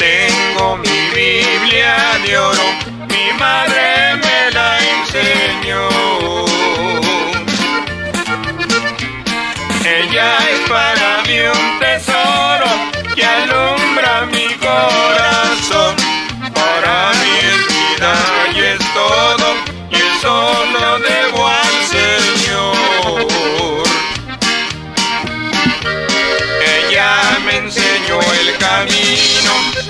tengo mi Biblia de oro, mi madre me la enseñó. Ella es para mí un tesoro que alumbra mi corazón. Para mí es vida y es todo, y eso lo debo al Señor. Ella me enseñó el camino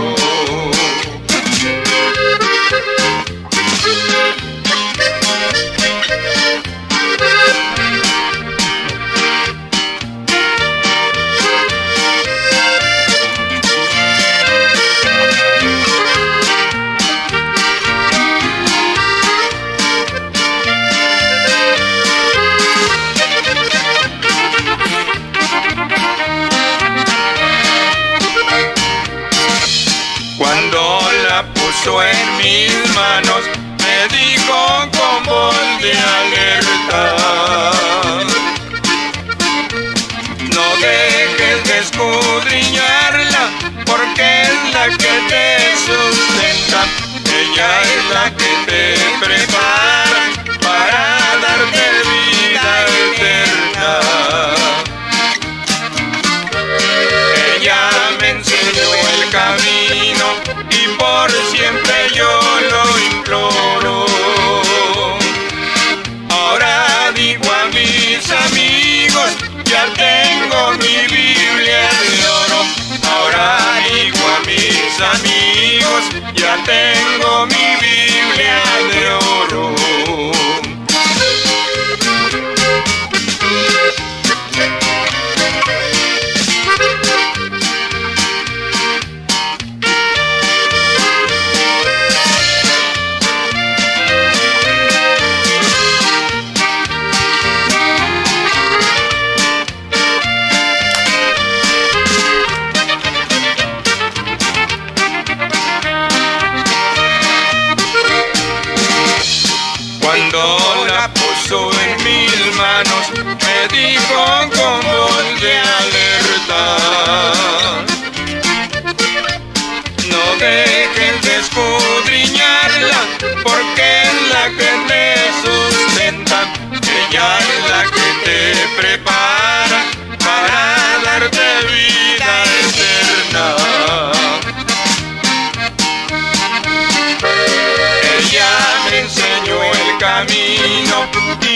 En mis manos, me dijo con voz de alerta. No dejes de escudriñarla, porque es la que te sustenta. Ella es la que te prepara para darte vida eterna. Ella me enseñó el camino y por amigos, ya tengo mi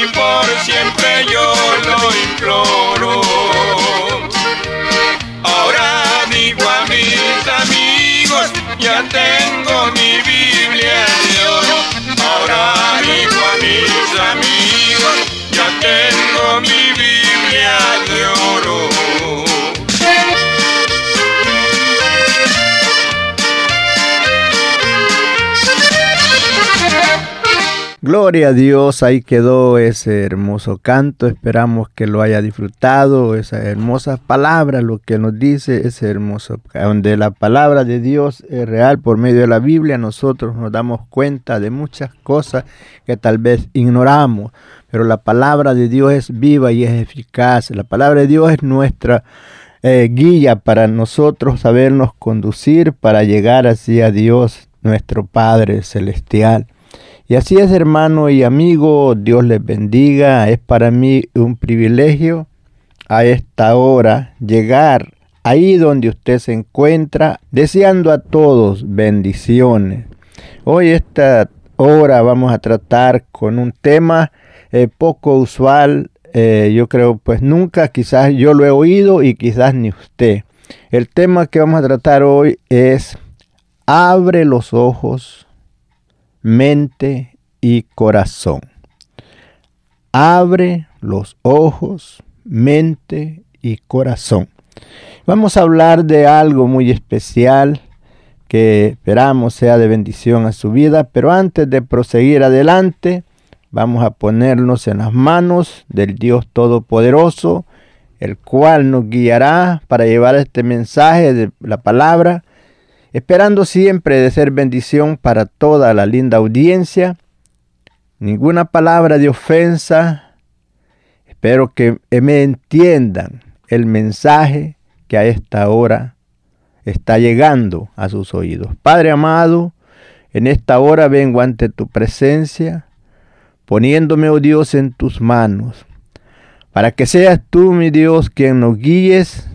y por siempre yo lo imploro. Ahora digo a mis amigos, ya tengo mi Biblia de oro. Ahora digo a mis amigos, ya tengo mi Biblia de. Gloria a Dios, ahí quedó ese hermoso canto, esperamos que lo haya disfrutado, esa hermosa palabra, lo que nos dice ese hermoso, donde la palabra de Dios es real por medio de la Biblia, nosotros nos damos cuenta de muchas cosas que tal vez ignoramos, pero la palabra de Dios es viva y es eficaz, la palabra de Dios es nuestra eh, guía para nosotros sabernos conducir para llegar así a Dios, nuestro Padre Celestial. Y así es, hermano y amigo, Dios les bendiga. Es para mí un privilegio a esta hora llegar ahí donde usted se encuentra, deseando a todos bendiciones. Hoy esta hora vamos a tratar con un tema eh, poco usual, eh, yo creo pues nunca, quizás yo lo he oído y quizás ni usted. El tema que vamos a tratar hoy es abre los ojos mente y corazón. Abre los ojos, mente y corazón. Vamos a hablar de algo muy especial que esperamos sea de bendición a su vida, pero antes de proseguir adelante, vamos a ponernos en las manos del Dios Todopoderoso el cual nos guiará para llevar este mensaje de la palabra, esperando siempre de ser bendición para toda la linda audiencia. Ninguna palabra de ofensa. Espero que me entiendan el mensaje que a esta hora está llegando a sus oídos. Padre amado, en esta hora vengo ante tu presencia, poniéndome, oh Dios, en tus manos para que seas tú, mi Dios, quien nos guíes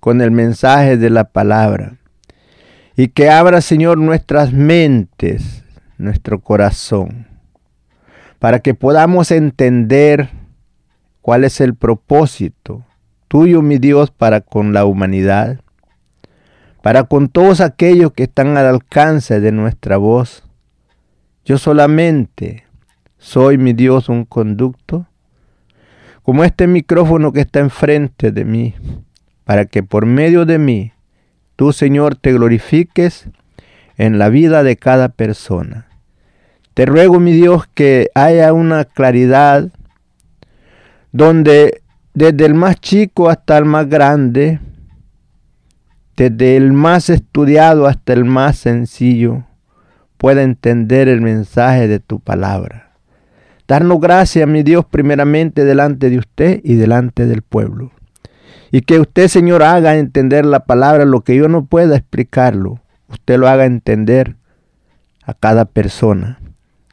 con el mensaje de la palabra. Y que abra, Señor, nuestras mentes, nuestro corazón, para que podamos entender cuál es el propósito tuyo, mi Dios, para con la humanidad, para con todos aquellos que están al alcance de nuestra voz. Yo solamente soy, mi Dios, un conducto como este micrófono que está enfrente de mí, para que por medio de mí tú, Señor, te glorifiques en la vida de cada persona. Te ruego, mi Dios, que haya una claridad donde desde el más chico hasta el más grande, desde el más estudiado hasta el más sencillo, pueda entender el mensaje de tu palabra. Darnos gracias, mi Dios, primeramente delante de usted y delante del pueblo. Y que usted, Señor, haga entender la palabra, lo que yo no pueda explicarlo. Usted lo haga entender a cada persona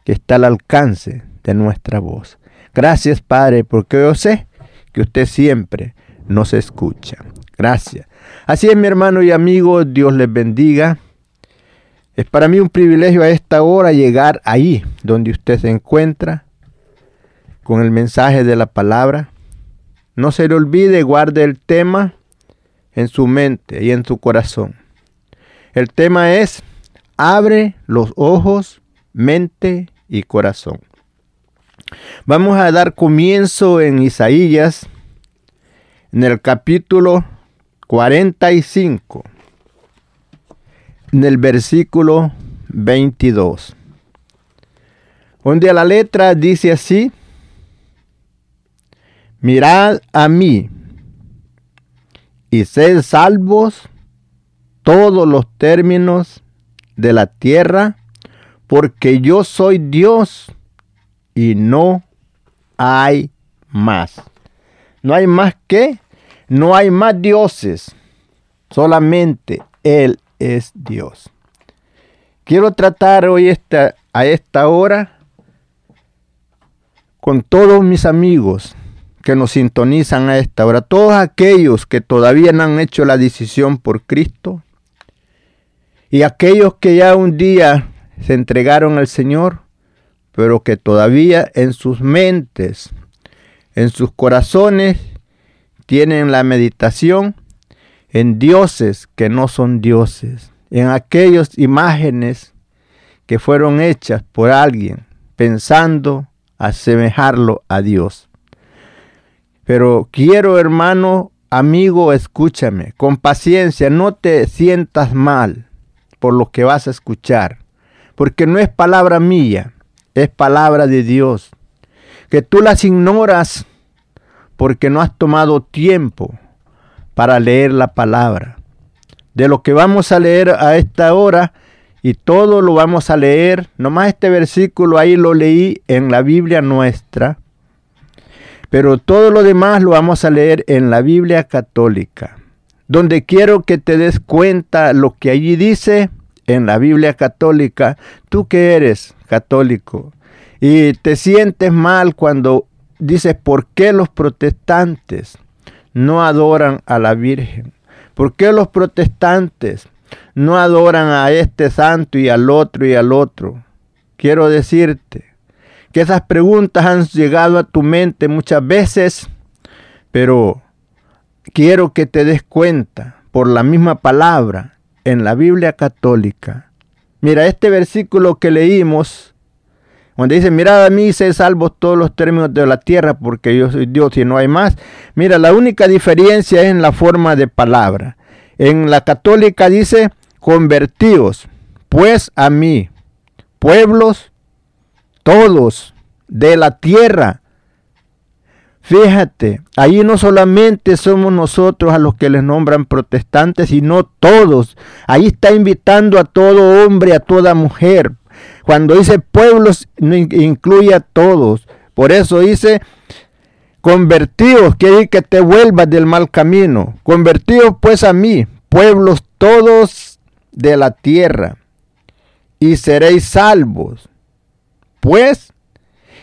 que está al alcance de nuestra voz. Gracias, Padre, porque yo sé que usted siempre nos escucha. Gracias. Así es, mi hermano y amigo, Dios les bendiga. Es para mí un privilegio a esta hora llegar ahí donde usted se encuentra con el mensaje de la palabra. No se le olvide, guarde el tema en su mente y en su corazón. El tema es, abre los ojos, mente y corazón. Vamos a dar comienzo en Isaías, en el capítulo 45, en el versículo 22, donde la letra dice así, Mirad a mí y sed salvos todos los términos de la tierra, porque yo soy Dios y no hay más. No hay más que, no hay más dioses, solamente Él es Dios. Quiero tratar hoy esta, a esta hora con todos mis amigos que nos sintonizan a esta hora, todos aquellos que todavía no han hecho la decisión por Cristo y aquellos que ya un día se entregaron al Señor, pero que todavía en sus mentes, en sus corazones, tienen la meditación en dioses que no son dioses, en aquellas imágenes que fueron hechas por alguien pensando asemejarlo a Dios. Pero quiero, hermano, amigo, escúchame, con paciencia, no te sientas mal por lo que vas a escuchar, porque no es palabra mía, es palabra de Dios. Que tú las ignoras porque no has tomado tiempo para leer la palabra. De lo que vamos a leer a esta hora, y todo lo vamos a leer, nomás este versículo ahí lo leí en la Biblia nuestra, pero todo lo demás lo vamos a leer en la Biblia católica, donde quiero que te des cuenta lo que allí dice en la Biblia católica, tú que eres católico y te sientes mal cuando dices por qué los protestantes no adoran a la Virgen, por qué los protestantes no adoran a este santo y al otro y al otro. Quiero decirte que esas preguntas han llegado a tu mente muchas veces, pero quiero que te des cuenta por la misma palabra en la Biblia católica. Mira, este versículo que leímos, donde dice, mirad a mí, sé salvos todos los términos de la tierra, porque yo soy Dios y no hay más. Mira, la única diferencia es en la forma de palabra. En la católica dice, convertíos, pues a mí, pueblos todos de la tierra. Fíjate, ahí no solamente somos nosotros a los que les nombran protestantes, sino todos. Ahí está invitando a todo hombre, a toda mujer. Cuando dice pueblos, incluye a todos. Por eso dice, convertidos, quiere que te vuelvas del mal camino. Convertidos pues a mí, pueblos todos de la tierra, y seréis salvos. Pues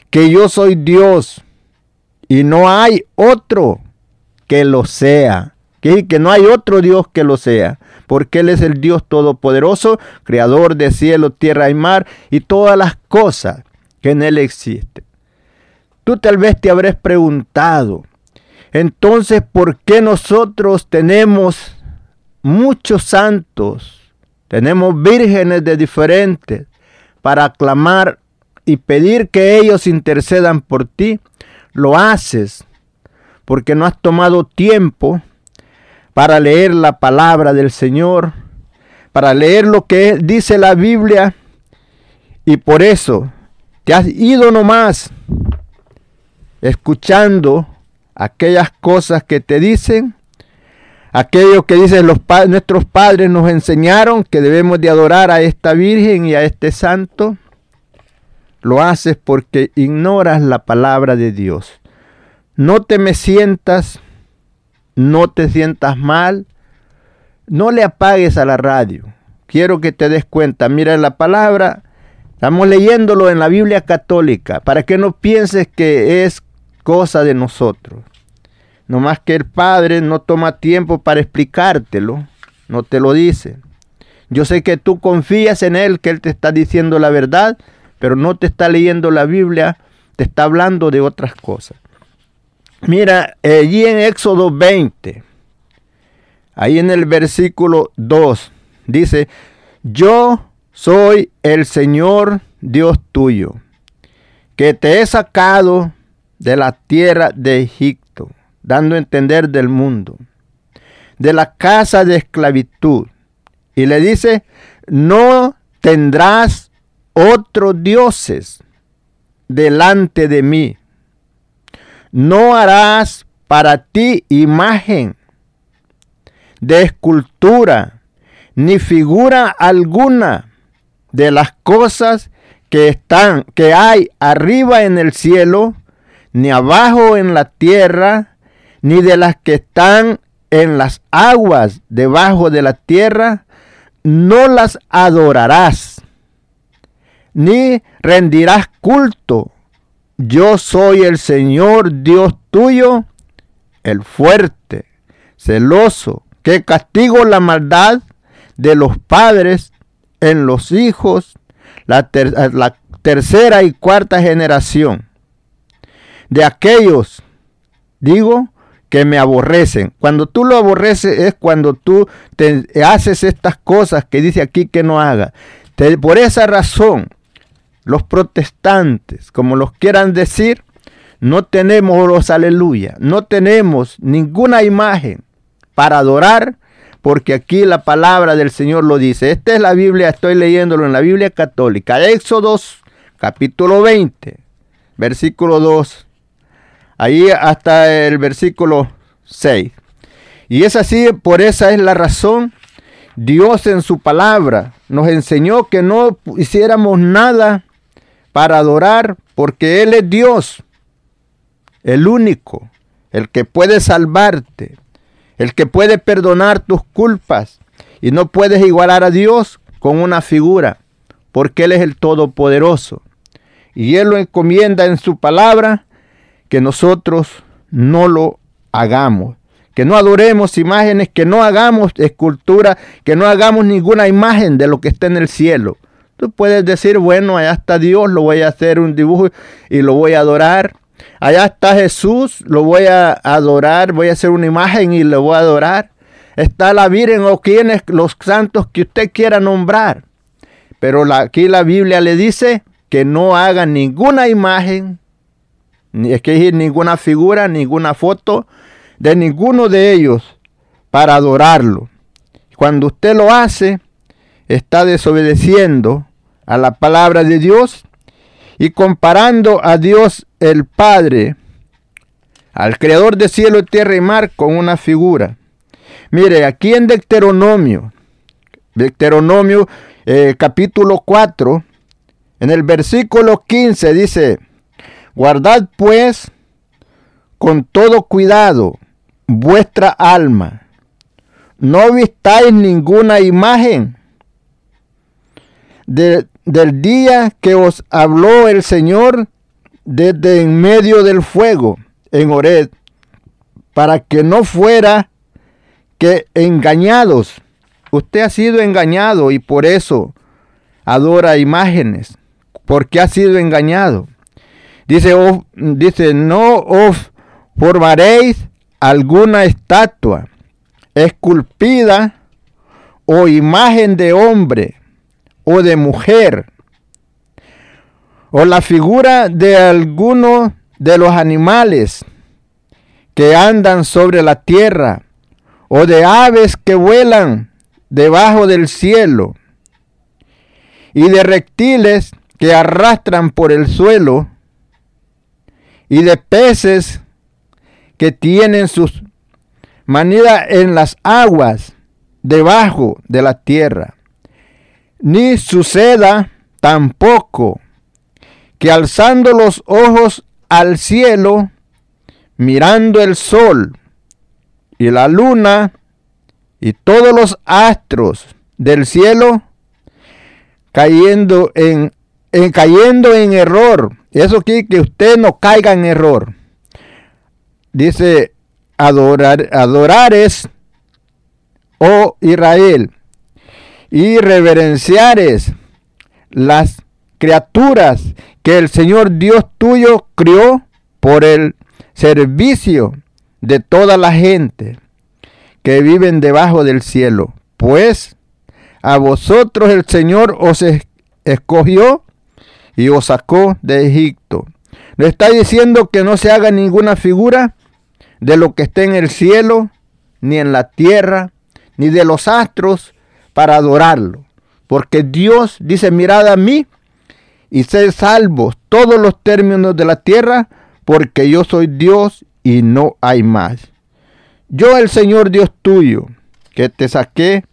que yo soy Dios y no hay otro que lo sea. Que, que no hay otro Dios que lo sea. Porque Él es el Dios Todopoderoso, Creador de cielo, tierra y mar y todas las cosas que en Él existen. Tú tal vez te habrás preguntado, entonces, ¿por qué nosotros tenemos muchos santos? Tenemos vírgenes de diferentes para aclamar y pedir que ellos intercedan por ti lo haces porque no has tomado tiempo para leer la palabra del Señor, para leer lo que dice la Biblia, y por eso te has ido nomás escuchando aquellas cosas que te dicen, aquello que dicen los nuestros padres nos enseñaron que debemos de adorar a esta Virgen y a este santo. Lo haces porque ignoras la palabra de Dios. No te me sientas, no te sientas mal, no le apagues a la radio. Quiero que te des cuenta, mira la palabra, estamos leyéndolo en la Biblia católica, para que no pienses que es cosa de nosotros. No más que el Padre no toma tiempo para explicártelo, no te lo dice. Yo sé que tú confías en Él, que Él te está diciendo la verdad, pero no te está leyendo la Biblia, te está hablando de otras cosas. Mira, allí en Éxodo 20, ahí en el versículo 2, dice, yo soy el Señor Dios tuyo, que te he sacado de la tierra de Egipto, dando a entender del mundo, de la casa de esclavitud. Y le dice, no tendrás otros dioses delante de mí. No harás para ti imagen de escultura, ni figura alguna de las cosas que están, que hay arriba en el cielo, ni abajo en la tierra, ni de las que están en las aguas debajo de la tierra, no las adorarás ni rendirás culto. Yo soy el Señor Dios tuyo, el fuerte, celoso, que castigo la maldad de los padres en los hijos, la, la tercera y cuarta generación de aquellos, digo, que me aborrecen. Cuando tú lo aborreces es cuando tú te haces estas cosas que dice aquí que no haga. por esa razón, los protestantes, como los quieran decir, no tenemos los aleluya, no tenemos ninguna imagen para adorar, porque aquí la palabra del Señor lo dice. Esta es la Biblia, estoy leyéndolo en la Biblia católica, Éxodo capítulo 20, versículo 2, ahí hasta el versículo 6. Y es así, por esa es la razón. Dios en su palabra nos enseñó que no hiciéramos nada para adorar, porque Él es Dios, el único, el que puede salvarte, el que puede perdonar tus culpas. Y no puedes igualar a Dios con una figura, porque Él es el Todopoderoso. Y Él lo encomienda en su palabra que nosotros no lo hagamos. Que no adoremos imágenes, que no hagamos escultura, que no hagamos ninguna imagen de lo que está en el cielo. Tú puedes decir, bueno, allá está Dios, lo voy a hacer un dibujo y lo voy a adorar. Allá está Jesús, lo voy a adorar, voy a hacer una imagen y lo voy a adorar. Está la Virgen o quienes, los santos que usted quiera nombrar. Pero aquí la Biblia le dice que no haga ninguna imagen, ni es que ninguna figura, ninguna foto de ninguno de ellos para adorarlo. Cuando usted lo hace, está desobedeciendo a la palabra de Dios y comparando a Dios el Padre, al creador de cielo, tierra y mar con una figura. Mire, aquí en Deuteronomio, Deuteronomio eh, capítulo 4, en el versículo 15 dice, guardad pues con todo cuidado vuestra alma, no vistáis ninguna imagen del día que os habló el Señor desde en medio del fuego en Ored, para que no fuera que engañados. Usted ha sido engañado y por eso adora imágenes, porque ha sido engañado. Dice, dice no os formaréis alguna estatua esculpida o imagen de hombre o de mujer o la figura de alguno de los animales que andan sobre la tierra o de aves que vuelan debajo del cielo y de reptiles que arrastran por el suelo y de peces que tienen sus manidas en las aguas debajo de la tierra. Ni suceda tampoco que alzando los ojos al cielo, mirando el sol y la luna y todos los astros del cielo, cayendo en, en cayendo en error. Eso quiere que usted no caiga en error dice, adorar, adorares, oh Israel, y reverenciares las criaturas que el Señor Dios tuyo crió por el servicio de toda la gente que viven debajo del cielo. Pues a vosotros el Señor os escogió y os sacó de Egipto. Le está diciendo que no se haga ninguna figura de lo que esté en el cielo, ni en la tierra, ni de los astros, para adorarlo. Porque Dios dice, mirad a mí y sed salvos todos los términos de la tierra, porque yo soy Dios y no hay más. Yo el Señor Dios tuyo, que te saqué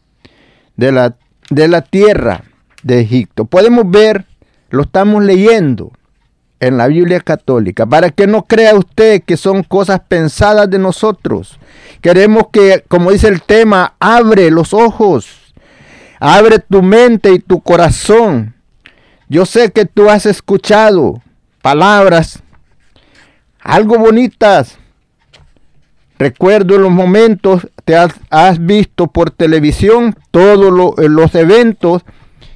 de la, de la tierra de Egipto. Podemos ver, lo estamos leyendo en la Biblia católica, para que no crea usted que son cosas pensadas de nosotros. Queremos que, como dice el tema, abre los ojos, abre tu mente y tu corazón. Yo sé que tú has escuchado palabras algo bonitas. Recuerdo los momentos, te has, visto por televisión todos los eventos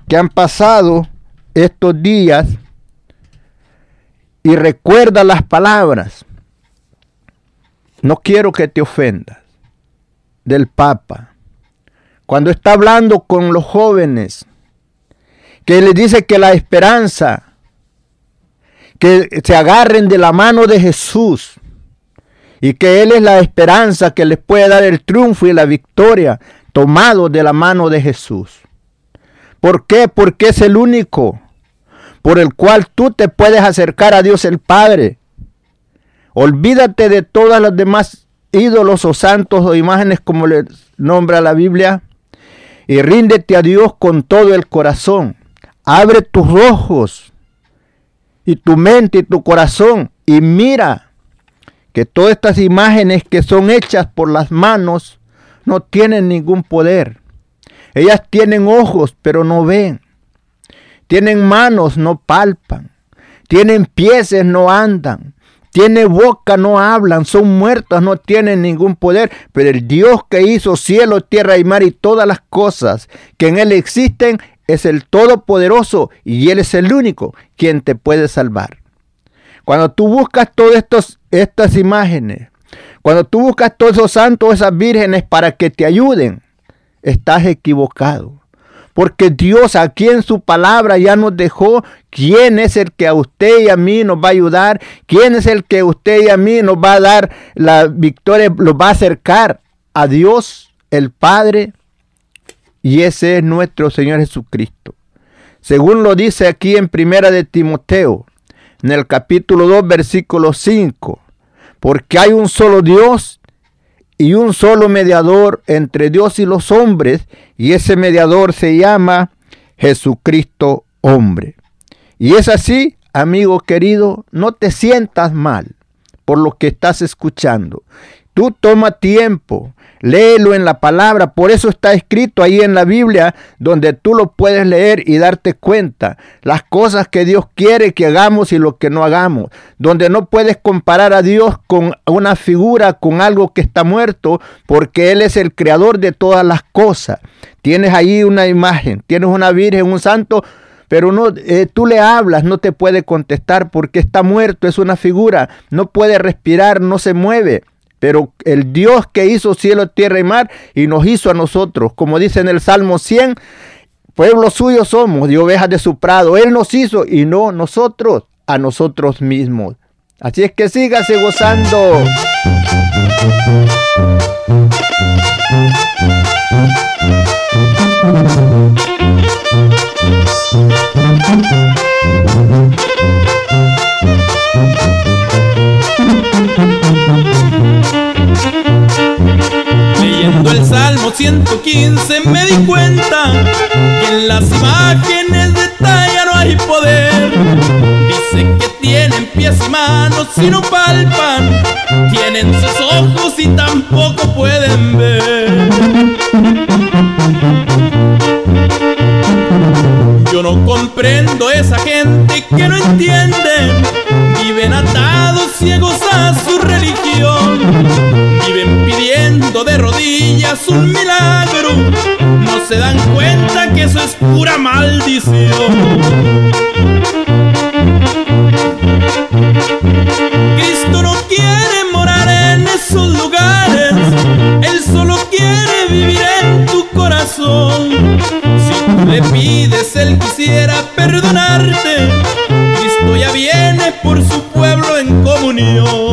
que han pasado estos días y recuerda las palabras. No quiero que te ofendas del Papa. Cuando está hablando con los jóvenes, que les dice que la esperanza, que se agarren de la mano de Jesús y que Él es la esperanza que les puede dar el triunfo y la victoria tomado de la mano de Jesús. ¿Por qué? Porque es el único por el cual tú te puedes acercar a Dios el Padre. Olvídate de todas las demás ídolos o santos o imágenes como le nombra la Biblia y ríndete a Dios con todo el corazón. Abre tus ojos y tu mente y tu corazón y mira que todas estas imágenes que son hechas por las manos no tienen ningún poder. Ellas tienen ojos pero no ven. Tienen manos, no palpan. Tienen pies, no andan. Tienen boca, no hablan. Son muertas, no tienen ningún poder. Pero el Dios que hizo cielo, tierra y mar y todas las cosas que en Él existen es el Todopoderoso y Él es el único quien te puede salvar. Cuando tú buscas todas estas imágenes, cuando tú buscas todos esos santos, esas vírgenes para que te ayuden, estás equivocado. Porque Dios aquí en su palabra ya nos dejó quién es el que a usted y a mí nos va a ayudar, quién es el que a usted y a mí nos va a dar la victoria, nos va a acercar a Dios el Padre. Y ese es nuestro Señor Jesucristo. Según lo dice aquí en Primera de Timoteo, en el capítulo 2, versículo 5. porque hay un solo Dios y un solo mediador entre Dios y los hombres, y ese mediador se llama Jesucristo hombre. Y es así, amigo querido, no te sientas mal por lo que estás escuchando. Tú toma tiempo, léelo en la palabra, por eso está escrito ahí en la Biblia, donde tú lo puedes leer y darte cuenta. Las cosas que Dios quiere que hagamos y lo que no hagamos, donde no puedes comparar a Dios con una figura, con algo que está muerto, porque Él es el creador de todas las cosas. Tienes ahí una imagen, tienes una virgen, un santo, pero no, eh, tú le hablas, no te puede contestar porque está muerto, es una figura, no puede respirar, no se mueve. Pero el Dios que hizo cielo, tierra y mar y nos hizo a nosotros, como dice en el Salmo 100, pueblo suyo somos, de ovejas de su prado. Él nos hizo y no nosotros a nosotros mismos. Así es que sígase gozando. Leyendo el Salmo 115 me di cuenta que en las imágenes de talla no hay poder. Dice que tienen pies y manos y no palpan, tienen sus ojos y tampoco pueden ver. Yo no comprendo esa gente que no entiende. Viven atados, ciegos a su religión. Viven pidiendo de rodillas un milagro. No se dan cuenta que eso es pura maldición. Cristo no quiere morar en esos lugares. Él solo quiere vivir en tu corazón le pides, Él quisiera perdonarte. Cristo ya viene por su pueblo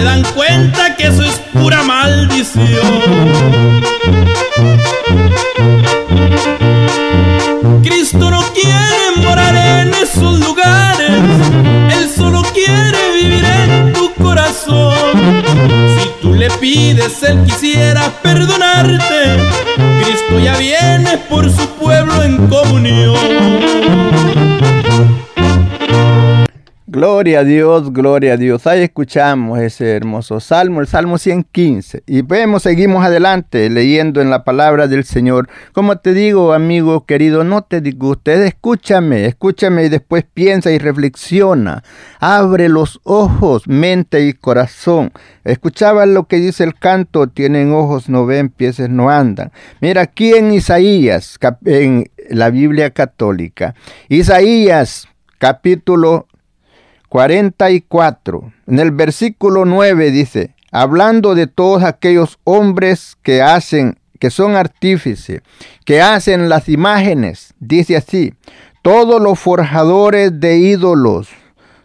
se dan cuenta que A Dios, gloria a Dios. Ahí escuchamos ese hermoso salmo, el Salmo 115. Y vemos, seguimos adelante leyendo en la palabra del Señor. Como te digo, amigo querido, no te disgustes, escúchame, escúchame y después piensa y reflexiona. Abre los ojos, mente y corazón. Escuchaba lo que dice el canto, tienen ojos, no ven, pies no andan. Mira aquí en Isaías, en la Biblia católica. Isaías capítulo 44. En el versículo 9 dice, hablando de todos aquellos hombres que hacen, que son artífices, que hacen las imágenes, dice así, todos los forjadores de ídolos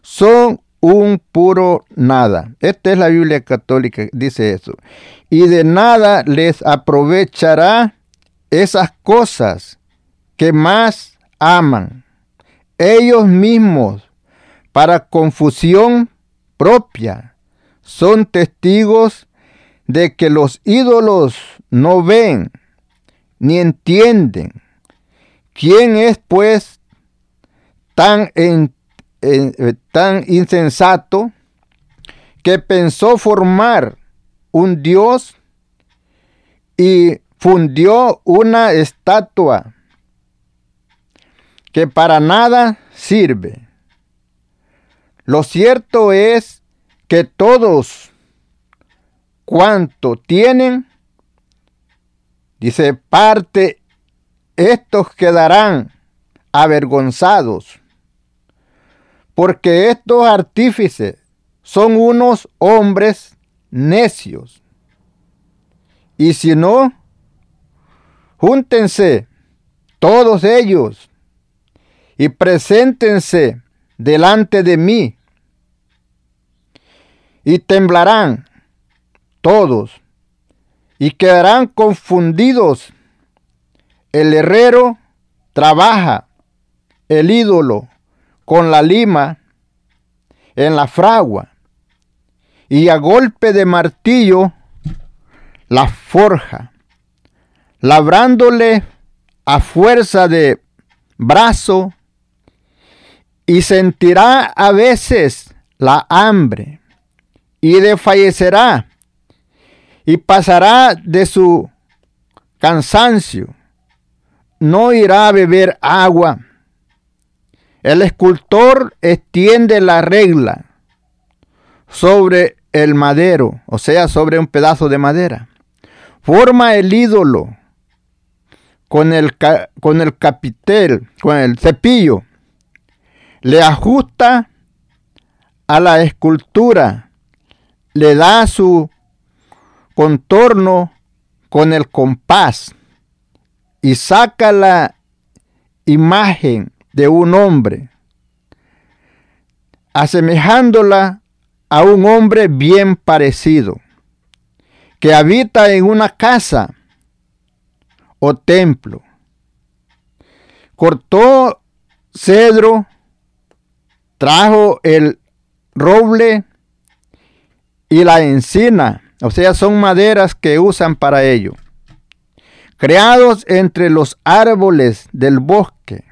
son un puro nada. Esta es la Biblia católica, dice eso. Y de nada les aprovechará esas cosas que más aman. Ellos mismos para confusión propia. Son testigos de que los ídolos no ven ni entienden. ¿Quién es pues tan, eh, tan insensato que pensó formar un dios y fundió una estatua que para nada sirve. Lo cierto es que todos cuanto tienen, dice, parte, estos quedarán avergonzados, porque estos artífices son unos hombres necios. Y si no, júntense todos ellos y preséntense delante de mí y temblarán todos y quedarán confundidos. El herrero trabaja el ídolo con la lima en la fragua y a golpe de martillo la forja, labrándole a fuerza de brazo y sentirá a veces la hambre y desfallecerá y pasará de su cansancio. No irá a beber agua. El escultor extiende la regla sobre el madero, o sea, sobre un pedazo de madera. Forma el ídolo con el, con el capitel, con el cepillo. Le ajusta a la escultura, le da su contorno con el compás y saca la imagen de un hombre, asemejándola a un hombre bien parecido, que habita en una casa o templo. Cortó cedro, trajo el roble y la encina, o sea, son maderas que usan para ello. Creados entre los árboles del bosque,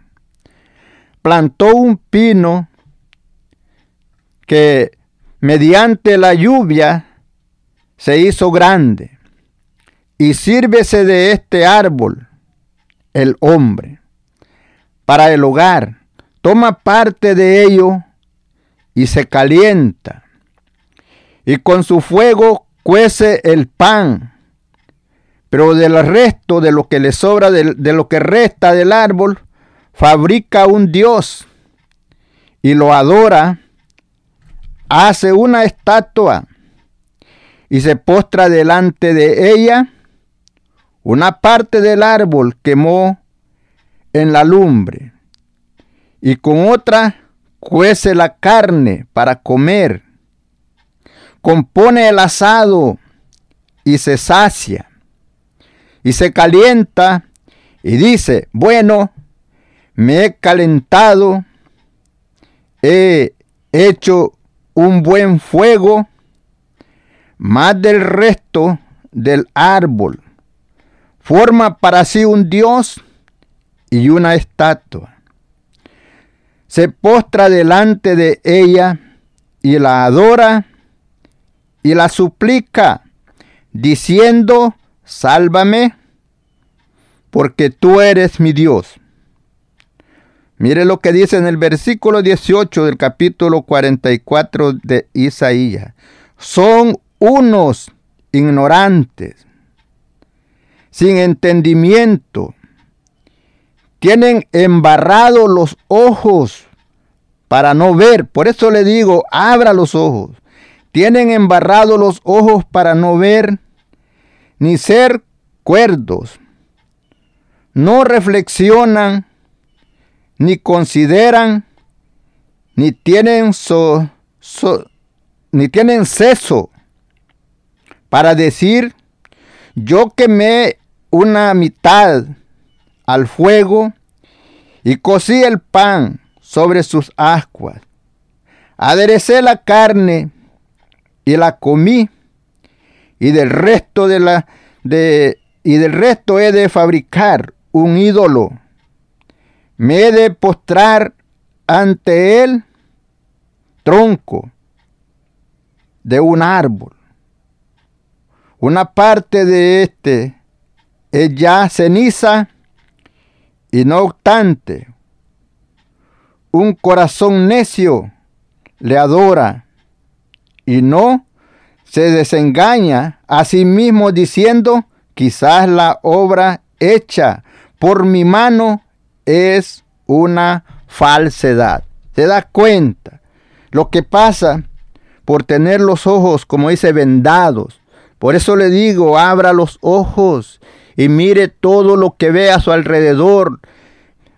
plantó un pino que mediante la lluvia se hizo grande y sírvese de este árbol el hombre para el hogar, toma parte de ello y se calienta y con su fuego cuece el pan, pero del resto de lo que le sobra, de, de lo que resta del árbol, fabrica un dios y lo adora, hace una estatua y se postra delante de ella, una parte del árbol quemó en la lumbre y con otra cuece la carne para comer compone el asado y se sacia y se calienta y dice, bueno, me he calentado, he hecho un buen fuego, más del resto del árbol. Forma para sí un dios y una estatua. Se postra delante de ella y la adora y la suplica, diciendo, sálvame, porque tú eres mi Dios. Mire lo que dice en el versículo 18 del capítulo 44 de Isaías. Son unos ignorantes, sin entendimiento. Tienen embarrados los ojos para no ver. Por eso le digo, abra los ojos. Tienen embarrados los ojos para no ver ni ser cuerdos. No reflexionan, ni consideran, ni tienen, so, ni tienen ceso para decir, yo quemé una mitad al fuego y cocí el pan sobre sus ascuas. Aderecé la carne y la comí y del resto de la de y del resto he de fabricar un ídolo. Me he de postrar ante él tronco de un árbol. Una parte de este es ya ceniza y no obstante, un corazón necio le adora y no se desengaña a sí mismo diciendo, quizás la obra hecha por mi mano es una falsedad. ¿Se da cuenta? Lo que pasa por tener los ojos, como dice, vendados. Por eso le digo, abra los ojos y mire todo lo que ve a su alrededor.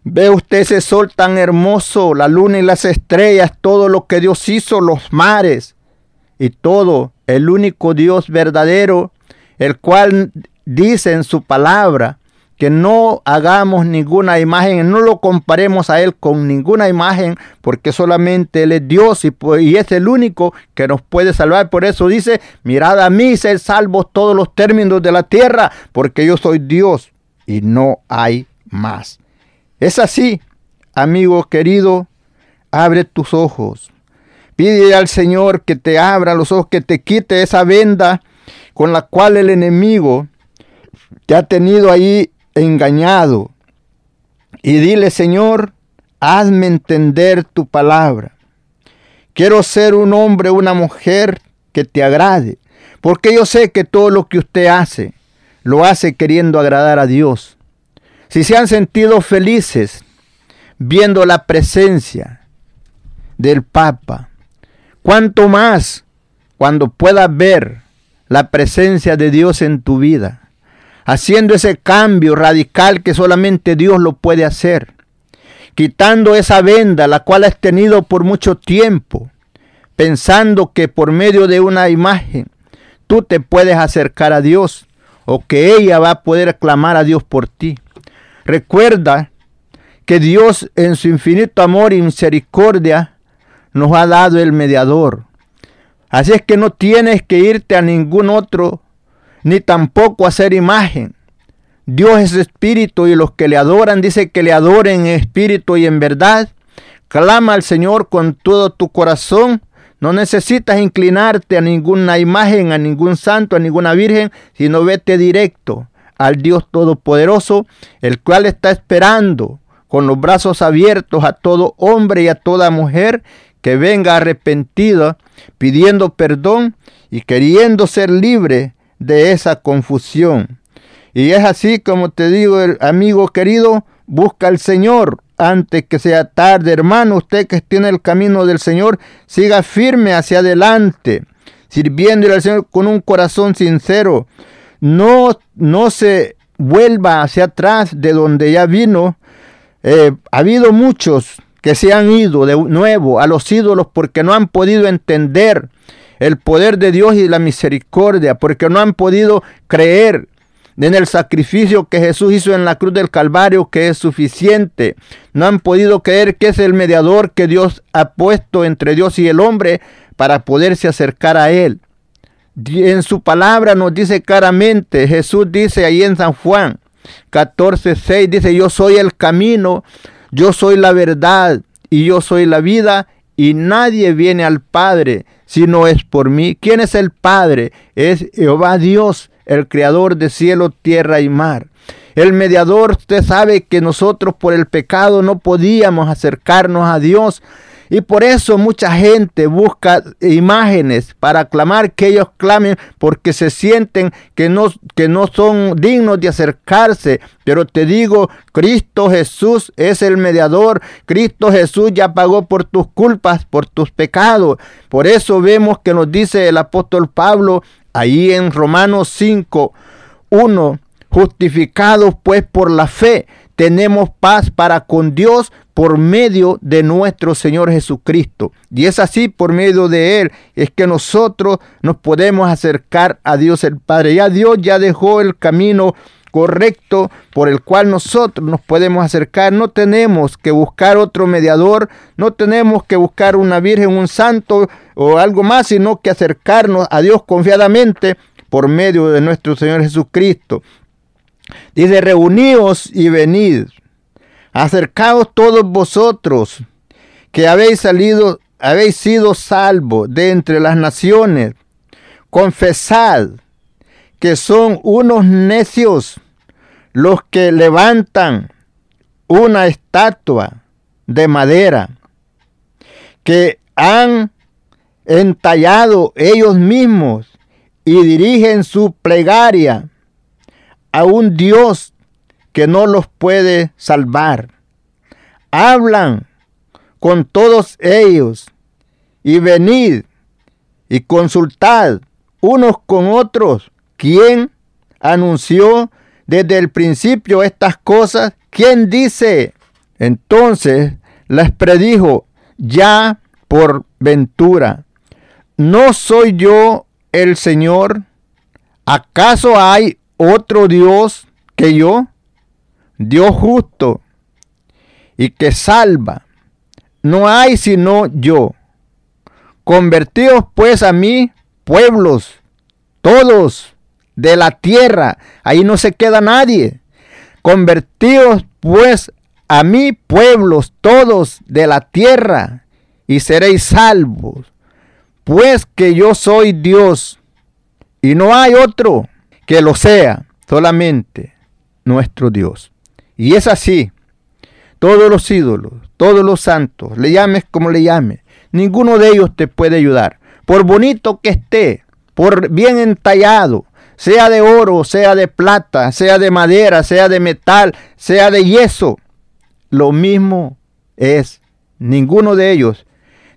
Ve usted ese sol tan hermoso, la luna y las estrellas, todo lo que Dios hizo, los mares y todo, el único Dios verdadero, el cual dice en su palabra que no hagamos ninguna imagen, no lo comparemos a Él con ninguna imagen, porque solamente Él es Dios y, es el único que nos puede salvar. Por eso dice, mirad a mí, ser salvos todos los términos de la tierra, porque yo soy Dios y no hay más. Es así, amigo querido, abre tus ojos. Pide al Señor que te abra los ojos, que te quite esa venda con la cual el enemigo te ha tenido ahí engañado. Y dile, Señor, hazme entender tu palabra. Quiero ser un hombre, una mujer que te agrade, porque yo sé que todo lo que usted hace, lo hace queriendo agradar a Dios. Si se han sentido felices viendo la presencia del Papa, cuánto más cuando puedas ver la presencia de Dios en tu vida haciendo ese cambio radical que solamente Dios lo puede hacer, quitando esa venda la cual has tenido por mucho tiempo, pensando que por medio de una imagen tú te puedes acercar a Dios o que ella va a poder clamar a Dios por ti. Recuerda que Dios en su infinito amor y misericordia nos ha dado el mediador. Así es que no tienes que irte a ningún otro ni tampoco hacer imagen. Dios es espíritu y los que le adoran dice que le adoren en espíritu y en verdad. Clama al Señor con todo tu corazón. No necesitas inclinarte a ninguna imagen, a ningún santo, a ninguna virgen, sino vete directo al Dios Todopoderoso, el cual está esperando con los brazos abiertos a todo hombre y a toda mujer que venga arrepentido, pidiendo perdón y queriendo ser libre de esa confusión. Y es así como te digo, amigo querido, busca al Señor antes que sea tarde. Hermano, usted que tiene el camino del Señor, siga firme hacia adelante, sirviéndole al Señor con un corazón sincero. No, no se vuelva hacia atrás de donde ya vino. Eh, ha habido muchos que se han ido de nuevo a los ídolos porque no han podido entender el poder de Dios y la misericordia, porque no han podido creer en el sacrificio que Jesús hizo en la cruz del Calvario, que es suficiente. No han podido creer que es el mediador que Dios ha puesto entre Dios y el hombre para poderse acercar a Él. En su palabra nos dice claramente, Jesús dice ahí en San Juan 14, 6, dice, yo soy el camino, yo soy la verdad y yo soy la vida y nadie viene al Padre si no es por mí. ¿Quién es el Padre? Es Jehová Dios, el creador de cielo, tierra y mar. El mediador, usted sabe que nosotros por el pecado no podíamos acercarnos a Dios. Y por eso mucha gente busca imágenes para clamar que ellos clamen porque se sienten que no, que no son dignos de acercarse. Pero te digo, Cristo Jesús es el mediador. Cristo Jesús ya pagó por tus culpas, por tus pecados. Por eso vemos que nos dice el apóstol Pablo ahí en Romanos 5, 1, justificados pues por la fe tenemos paz para con Dios por medio de nuestro Señor Jesucristo. Y es así por medio de Él, es que nosotros nos podemos acercar a Dios el Padre. Ya Dios ya dejó el camino correcto por el cual nosotros nos podemos acercar. No tenemos que buscar otro mediador, no tenemos que buscar una virgen, un santo o algo más, sino que acercarnos a Dios confiadamente por medio de nuestro Señor Jesucristo. Dice, reuníos y venid, acercaos todos vosotros, que habéis salido, habéis sido salvos de entre las naciones, confesad que son unos necios los que levantan una estatua de madera que han entallado ellos mismos y dirigen su plegaria a un Dios que no los puede salvar. Hablan con todos ellos y venid y consultad unos con otros quién anunció desde el principio estas cosas, quién dice. Entonces les predijo ya por ventura, ¿no soy yo el Señor? ¿Acaso hay otro Dios que yo? Dios justo y que salva. No hay sino yo. Convertidos pues a mí, pueblos, todos de la tierra. Ahí no se queda nadie. Convertidos pues a mí, pueblos, todos de la tierra, y seréis salvos. Pues que yo soy Dios, y no hay otro que lo sea, solamente nuestro Dios. Y es así. Todos los ídolos, todos los santos, le llames como le llames, ninguno de ellos te puede ayudar. Por bonito que esté, por bien entallado, sea de oro, sea de plata, sea de madera, sea de metal, sea de yeso, lo mismo es. Ninguno de ellos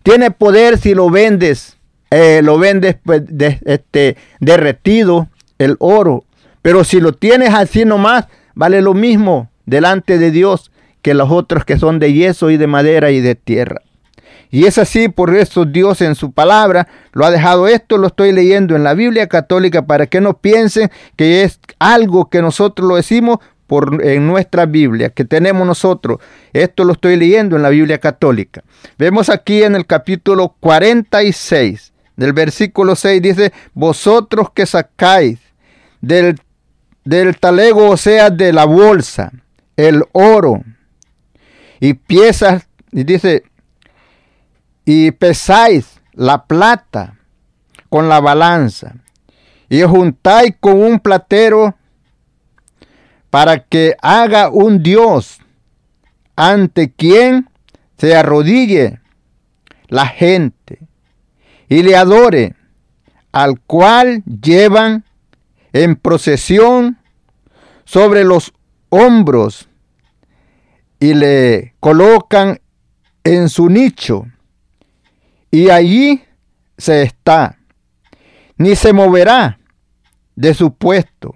tiene poder si lo vendes, eh, lo vendes pues, este, derretido, el oro. Pero si lo tienes así nomás, vale lo mismo delante de Dios que los otros que son de yeso y de madera y de tierra. Y es así, por eso Dios en su palabra lo ha dejado esto, lo estoy leyendo en la Biblia católica para que no piensen que es algo que nosotros lo decimos por, en nuestra Biblia, que tenemos nosotros. Esto lo estoy leyendo en la Biblia católica. Vemos aquí en el capítulo 46 del versículo 6 dice, vosotros que sacáis del, del talego, o sea, de la bolsa, el oro y piezas, y dice, y pesáis la plata con la balanza y juntáis con un platero para que haga un Dios ante quien se arrodille la gente y le adore, al cual llevan en procesión sobre los hombros y le colocan en su nicho y allí se está, ni se moverá de su puesto,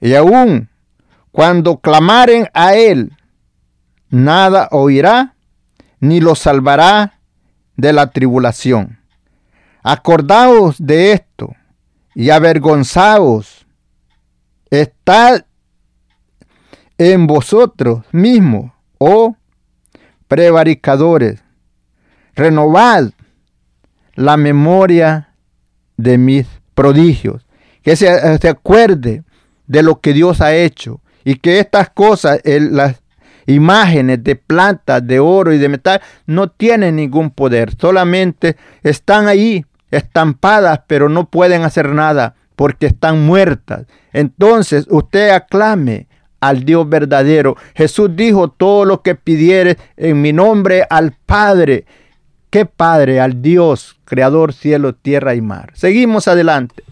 y aún cuando clamaren a él, nada oirá, ni lo salvará de la tribulación. Acordaos de esto y avergonzaos. Está en vosotros mismos, oh prevaricadores. Renovad la memoria de mis prodigios, que se, eh, se, acuerde de lo que Dios ha hecho y que estas cosas, las imágenes de plata, de oro y de metal, no tienen ningún poder, solamente están ahí estampadas, pero no pueden hacer nada porque están muertas. Entonces usted aclame al Dios verdadero. Jesús dijo, todo lo que pidiere en mi nombre al Padre ¿Qué Padre al Dios, Creador cielo, tierra y mar? Seguimos adelante.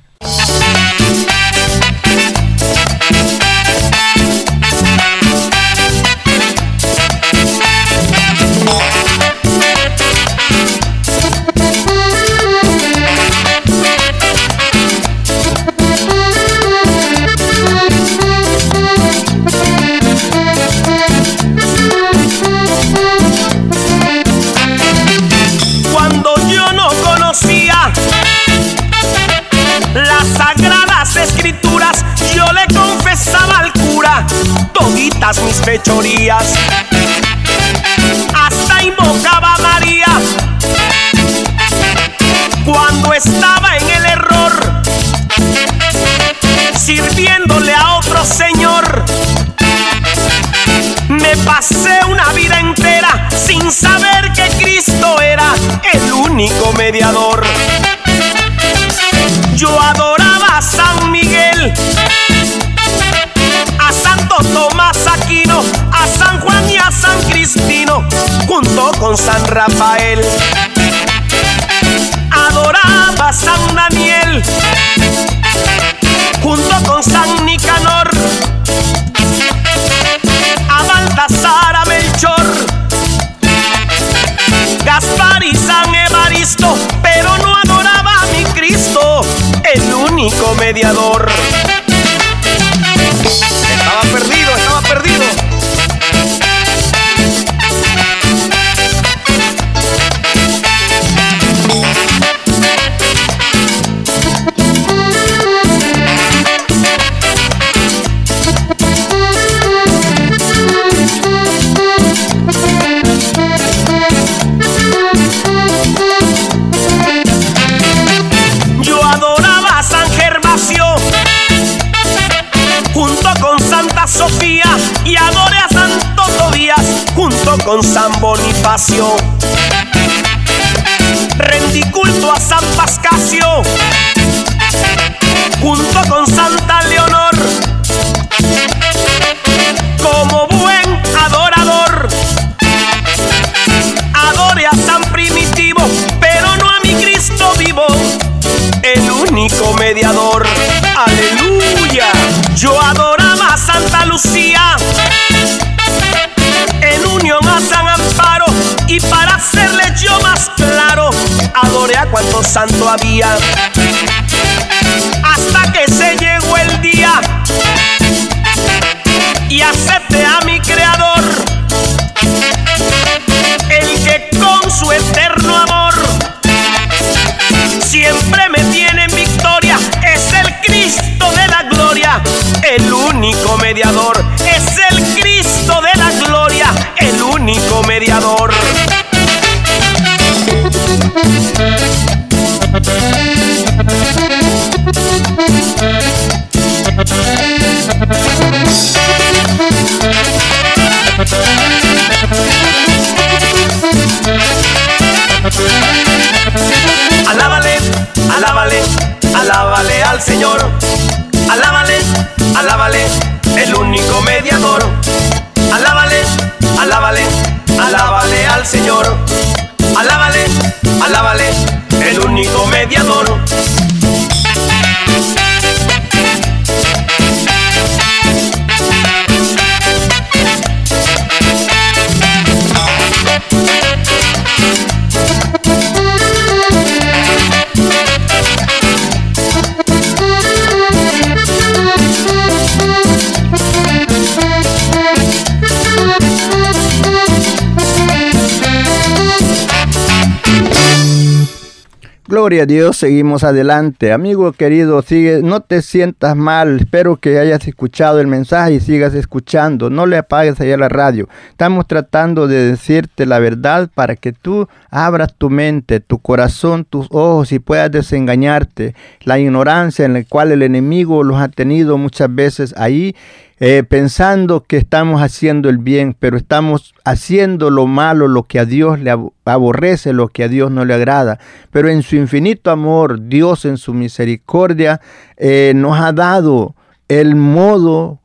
Fechorías. San Bonifacio. Rendí culto a San Pascasio junto con Santa Leonor. Como buen adorador, adore a San Primitivo, pero no a mi Cristo vivo el único mediador. Aleluya. Yo adoraba a Santa Lucía San Amparo y para hacerle yo más claro, adoré a cuanto santo había. Hasta que se llegó el día y acepté a mi creador, el que con su eterno amor siempre me tiene en victoria. Es el Cristo de la gloria, el único mediador. Es el alábale Gloria a Dios, seguimos adelante. Amigo querido, sigue, no te sientas mal. Espero que hayas escuchado el mensaje y sigas escuchando. No le apagues allá la radio. Estamos tratando de decirte la verdad para que tú abras tu mente, tu corazón, tus ojos y puedas desengañarte. La ignorancia en la cual el enemigo los ha tenido muchas veces ahí eh, pensando que estamos haciendo el bien, pero estamos haciendo lo malo, lo que a Dios le aborrece, lo que a Dios no le agrada. Pero en su infinito amor, Dios en su misericordia eh, nos ha dado el modo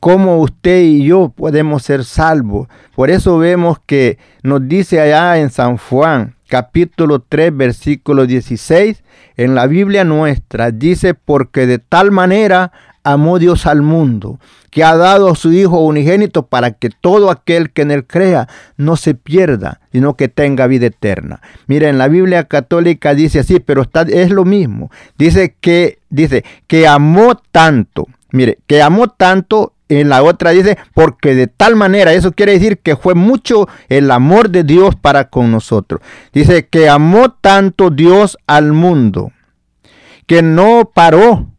como usted y yo podemos ser salvos. Por eso vemos que nos dice allá en San Juan, capítulo 3, versículo 16, en la Biblia nuestra, dice, porque de tal manera amó Dios al mundo, que ha dado a su Hijo unigénito para que todo aquel que en él crea no se pierda, sino que tenga vida eterna. Miren, la Biblia católica dice así, pero está, es lo mismo. Dice que, dice que amó tanto. Mire, que amó tanto en la otra dice, porque de tal manera, eso quiere decir que fue mucho el amor de Dios para con nosotros. Dice que amó tanto Dios al mundo, que no paró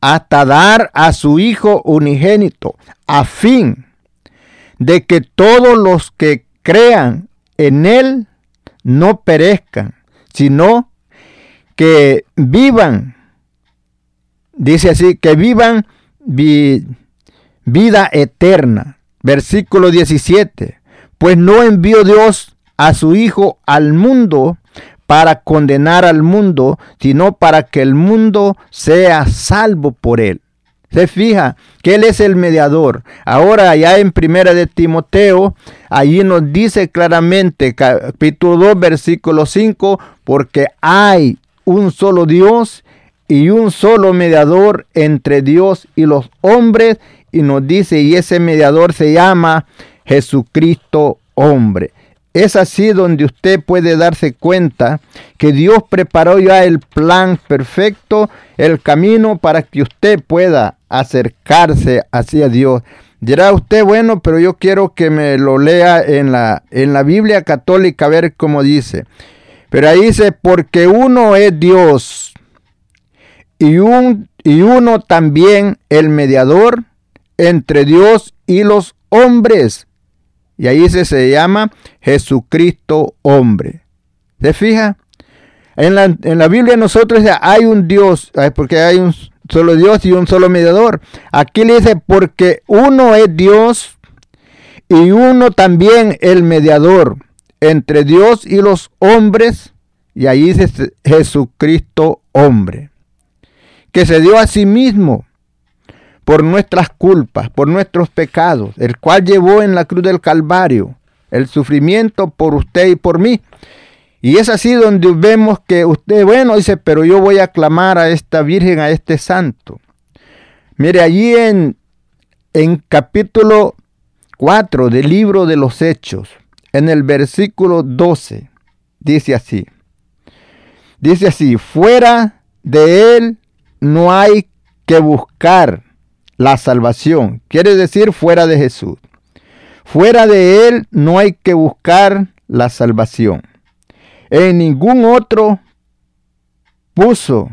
hasta dar a su Hijo unigénito, a fin de que todos los que crean en Él no perezcan, sino que vivan, dice así, que vivan vi, vida eterna. Versículo 17, pues no envió Dios a su Hijo al mundo para condenar al mundo, sino para que el mundo sea salvo por él. Se fija que Él es el mediador. Ahora ya en primera de Timoteo, allí nos dice claramente, capítulo 2, versículo 5, porque hay un solo Dios y un solo mediador entre Dios y los hombres. Y nos dice, y ese mediador se llama Jesucristo hombre. Es así donde usted puede darse cuenta que Dios preparó ya el plan perfecto, el camino para que usted pueda acercarse hacia Dios. Dirá usted, bueno, pero yo quiero que me lo lea en la, en la Biblia católica, a ver cómo dice. Pero ahí dice, porque uno es Dios y, un, y uno también el mediador entre Dios y los hombres y ahí se, se llama Jesucristo hombre. ¿Se fija? En la, en la Biblia nosotros hay un Dios, porque hay un solo Dios y un solo mediador. Aquí le dice, porque uno es Dios y uno también el mediador entre Dios y los hombres. Y ahí dice Jesucristo hombre, que se dio a sí mismo por nuestras culpas, por nuestros pecados, el cual llevó en la cruz del Calvario el sufrimiento por usted y por mí. Y es así donde vemos que usted, bueno, dice, pero yo voy a clamar a esta Virgen, a este santo. Mire, allí en, en capítulo 4 del libro de los Hechos, en el versículo 12, dice así. Dice así, fuera de él no hay que buscar la salvación. Quiere decir fuera de Jesús. Fuera de Él no hay que buscar la salvación. En ningún otro puso,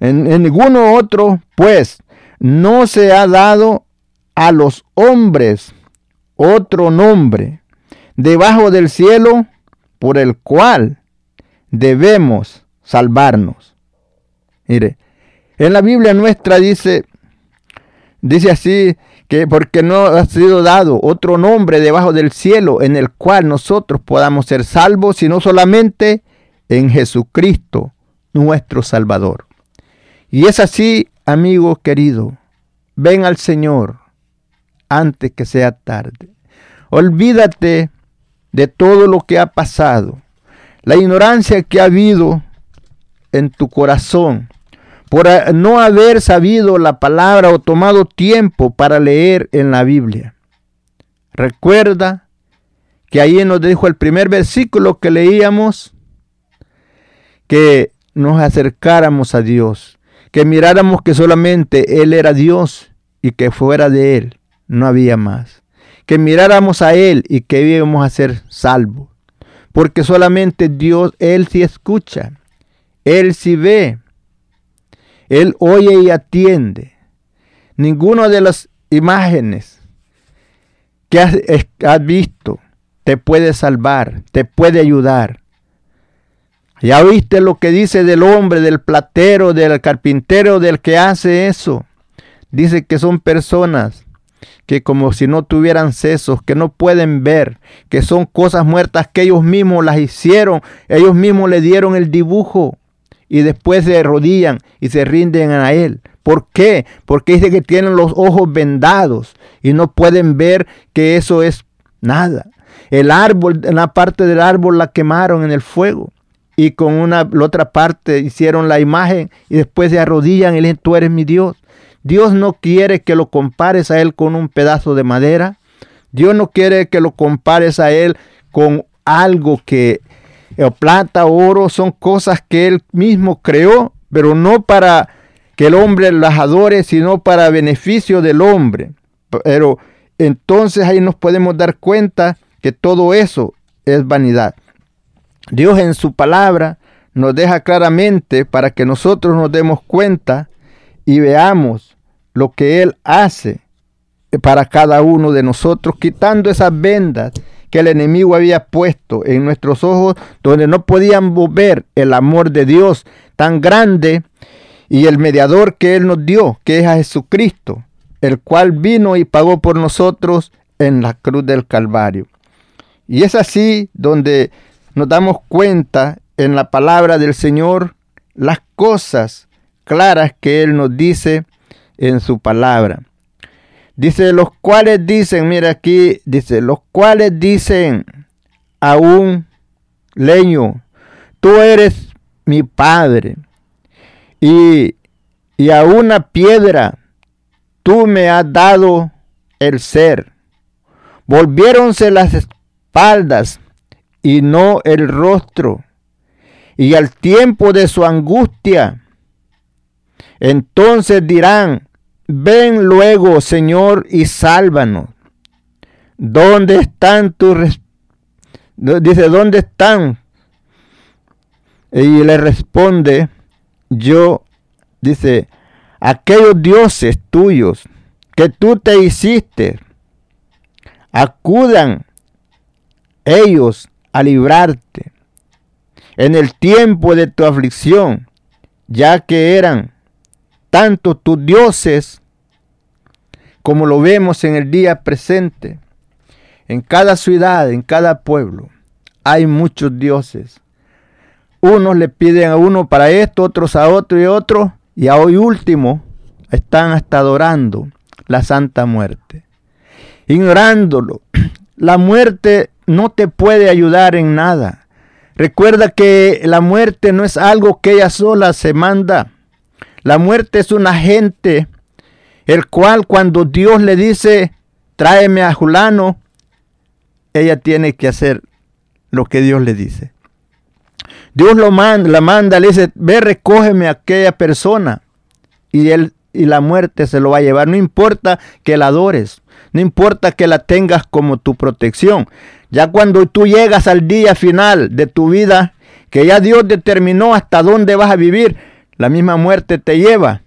en, en ninguno otro, pues, no se ha dado a los hombres otro nombre debajo del cielo por el cual debemos salvarnos. Mire, en la Biblia nuestra dice, Dice así que porque no ha sido dado otro nombre debajo del cielo en el cual nosotros podamos ser salvos, sino solamente en Jesucristo, nuestro Salvador. Y es así, amigo querido, ven al Señor antes que sea tarde. Olvídate de todo lo que ha pasado, la ignorancia que ha habido en tu corazón, por no haber sabido la palabra o tomado tiempo para leer en la Biblia. Recuerda que ahí nos dijo el primer versículo que leíamos, que nos acercáramos a Dios, que miráramos que solamente Él era Dios y que fuera de Él no había más. Que miráramos a Él y que íbamos a ser salvos. Porque solamente Dios, Él sí escucha, Él sí ve, él oye y atiende. Ninguna de las imágenes que has, visto te puede salvar, te puede ayudar. Ya viste lo que dice del hombre, del platero, del carpintero, del que hace eso. Dice que son personas que como si no tuvieran sesos, que no pueden ver, que son cosas muertas que ellos mismos las hicieron, ellos mismos le dieron el dibujo y después se arrodillan y se rinden a Él. ¿Por qué? Porque dice que tienen los ojos vendados y no pueden ver que eso es nada. El árbol, en la parte del árbol la quemaron en el fuego y con una, la otra parte hicieron la imagen y después se arrodillan y le dicen, tú eres mi Dios. Dios no quiere que lo compares a Él con un pedazo de madera. Dios no quiere que lo compares a Él con algo que o plata, oro, son cosas que Él mismo creó, pero no para que el hombre las adore, sino para beneficio del hombre. Pero entonces ahí nos podemos dar cuenta que todo eso es vanidad. Dios en su palabra nos deja claramente para que nosotros nos demos cuenta y veamos lo que Él hace para cada uno de nosotros, quitando esas vendas que el enemigo había puesto en nuestros ojos, donde no podían ver el amor de Dios tan grande y el mediador que Él nos dio, que es a Jesucristo, el cual vino y pagó por nosotros en la cruz del Calvario. Y es así donde nos damos cuenta en la palabra del Señor las cosas claras que Él nos dice en su palabra. Dice, los cuales dicen, mira aquí, dice, los cuales dicen a un leño, tú eres mi padre. Y, y a una piedra, tú me has dado el ser. Volviéronse las espaldas y no el rostro. Y al tiempo de su angustia, entonces dirán, ven luego, Señor, y sálvanos. ¿Dónde están tus... Dice, ¿dónde están? Y le responde, yo, dice, aquellos dioses tuyos que tú te hiciste, acudan ellos a librarte en el tiempo de tu aflicción, ya que eran tanto tus dioses como lo vemos en el día presente. En cada ciudad, en cada pueblo, hay muchos dioses. Unos le piden a uno para esto, otros a otro y otro, y a hoy último están hasta adorando la santa muerte. Ignorándolo, la muerte no te puede ayudar en nada. Recuerda que la muerte no es algo que ella sola se manda. La muerte es un agente, el cual cuando Dios le dice, tráeme a Julano, ella tiene que hacer lo que Dios le dice. Dios lo manda, la manda, le dice, ve, recógeme a aquella persona. Y él y la muerte se lo va a llevar. No importa que la adores, no importa que la tengas como tu protección. Ya cuando tú llegas al día final de tu vida, que ya Dios determinó hasta dónde vas a vivir, la misma muerte te lleva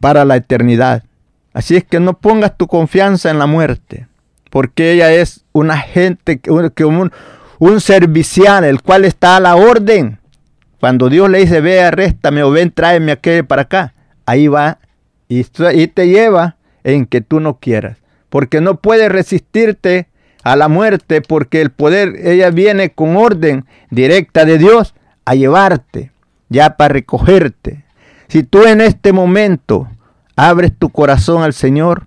para la eternidad. Así es que no pongas tu confianza en la muerte, porque ella es un agente, un, un servicial, el cual está a la orden. Cuando Dios le dice, ve, arréstame o ven, tráeme aquel para acá ahí va y, te lleva en que tú no quieras. Porque no puedes resistirte a la muerte porque el poder, ella viene con orden directa de Dios a llevarte, ya para recogerte. Si tú en este momento abres tu corazón al Señor,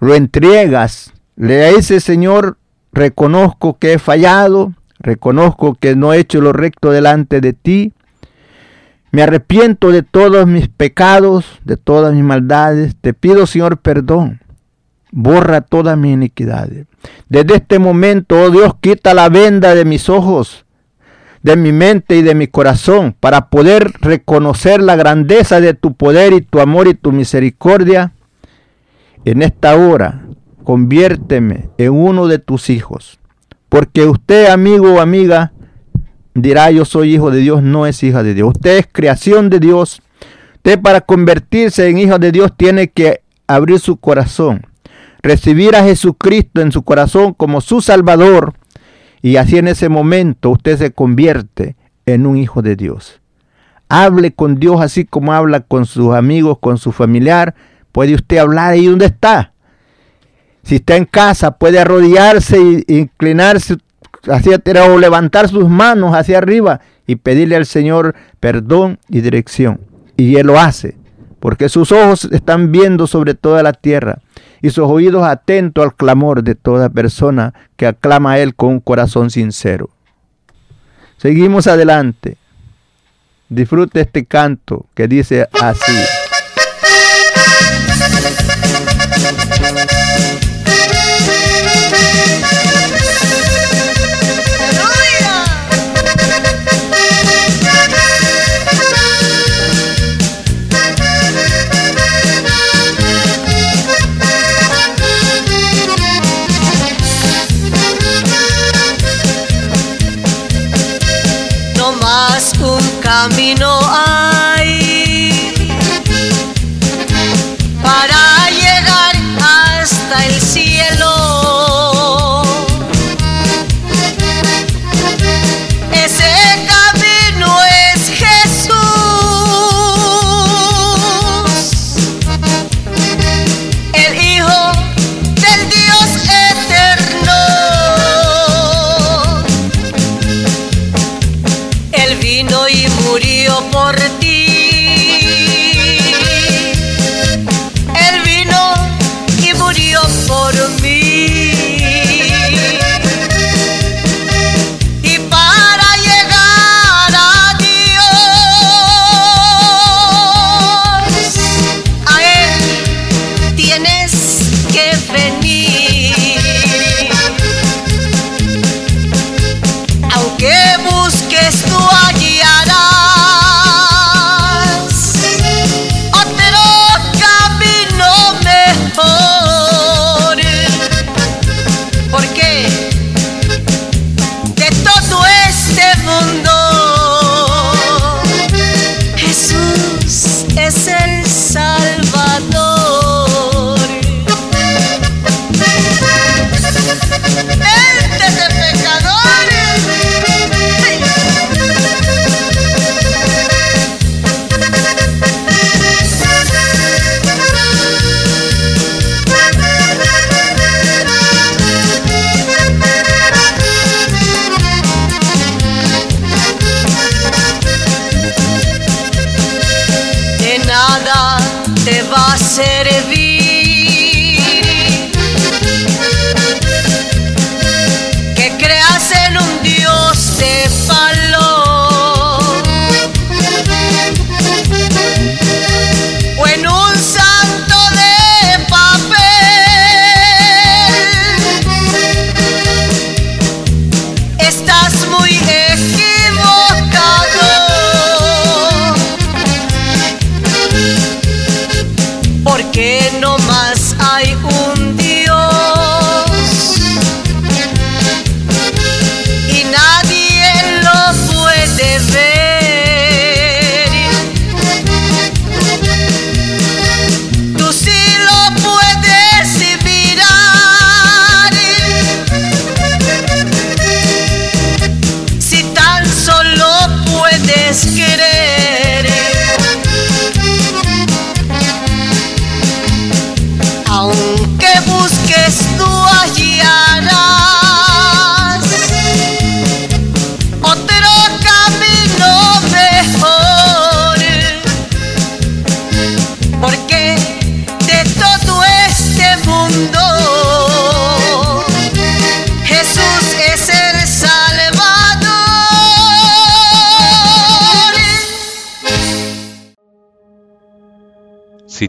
lo entregas, le dices, Señor, reconozco que he fallado, reconozco que no he hecho lo recto delante de ti, me arrepiento de todos mis pecados, de todas mis maldades. Te pido, Señor, perdón. Borra todas mis iniquidades. Desde este momento, oh Dios, quita la venda de mis ojos, de mi mente y de mi corazón, para poder reconocer la grandeza de tu poder y tu amor y tu misericordia. En esta hora, conviérteme en uno de tus hijos. Porque usted, amigo o amiga, dirá yo soy hijo de Dios, no es hija de Dios. Usted es creación de Dios. Usted para convertirse en hijo de Dios tiene que abrir su corazón, recibir a Jesucristo en su corazón como su Salvador y así en ese momento usted se convierte en un hijo de Dios. Hable con Dios así como habla con sus amigos, con su familiar. Puede usted hablar ahí donde está. Si está en casa, puede arrodillarse e inclinarse hacia o levantar sus manos hacia arriba y pedirle al Señor perdón y dirección. Y Él lo hace, porque sus ojos están viendo sobre toda la tierra y sus oídos atentos al clamor de toda persona que aclama a Él con un corazón sincero. Seguimos adelante. Disfrute este canto que dice así.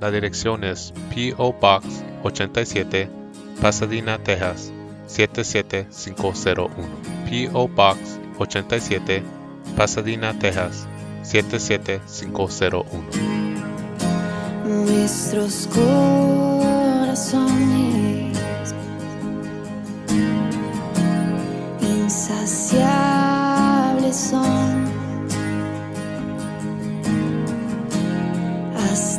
la dirección es P.O. Box 87, Pasadena, Texas 77501. P.O. Box 87, Pasadena, Texas 77501. Nuestros corazones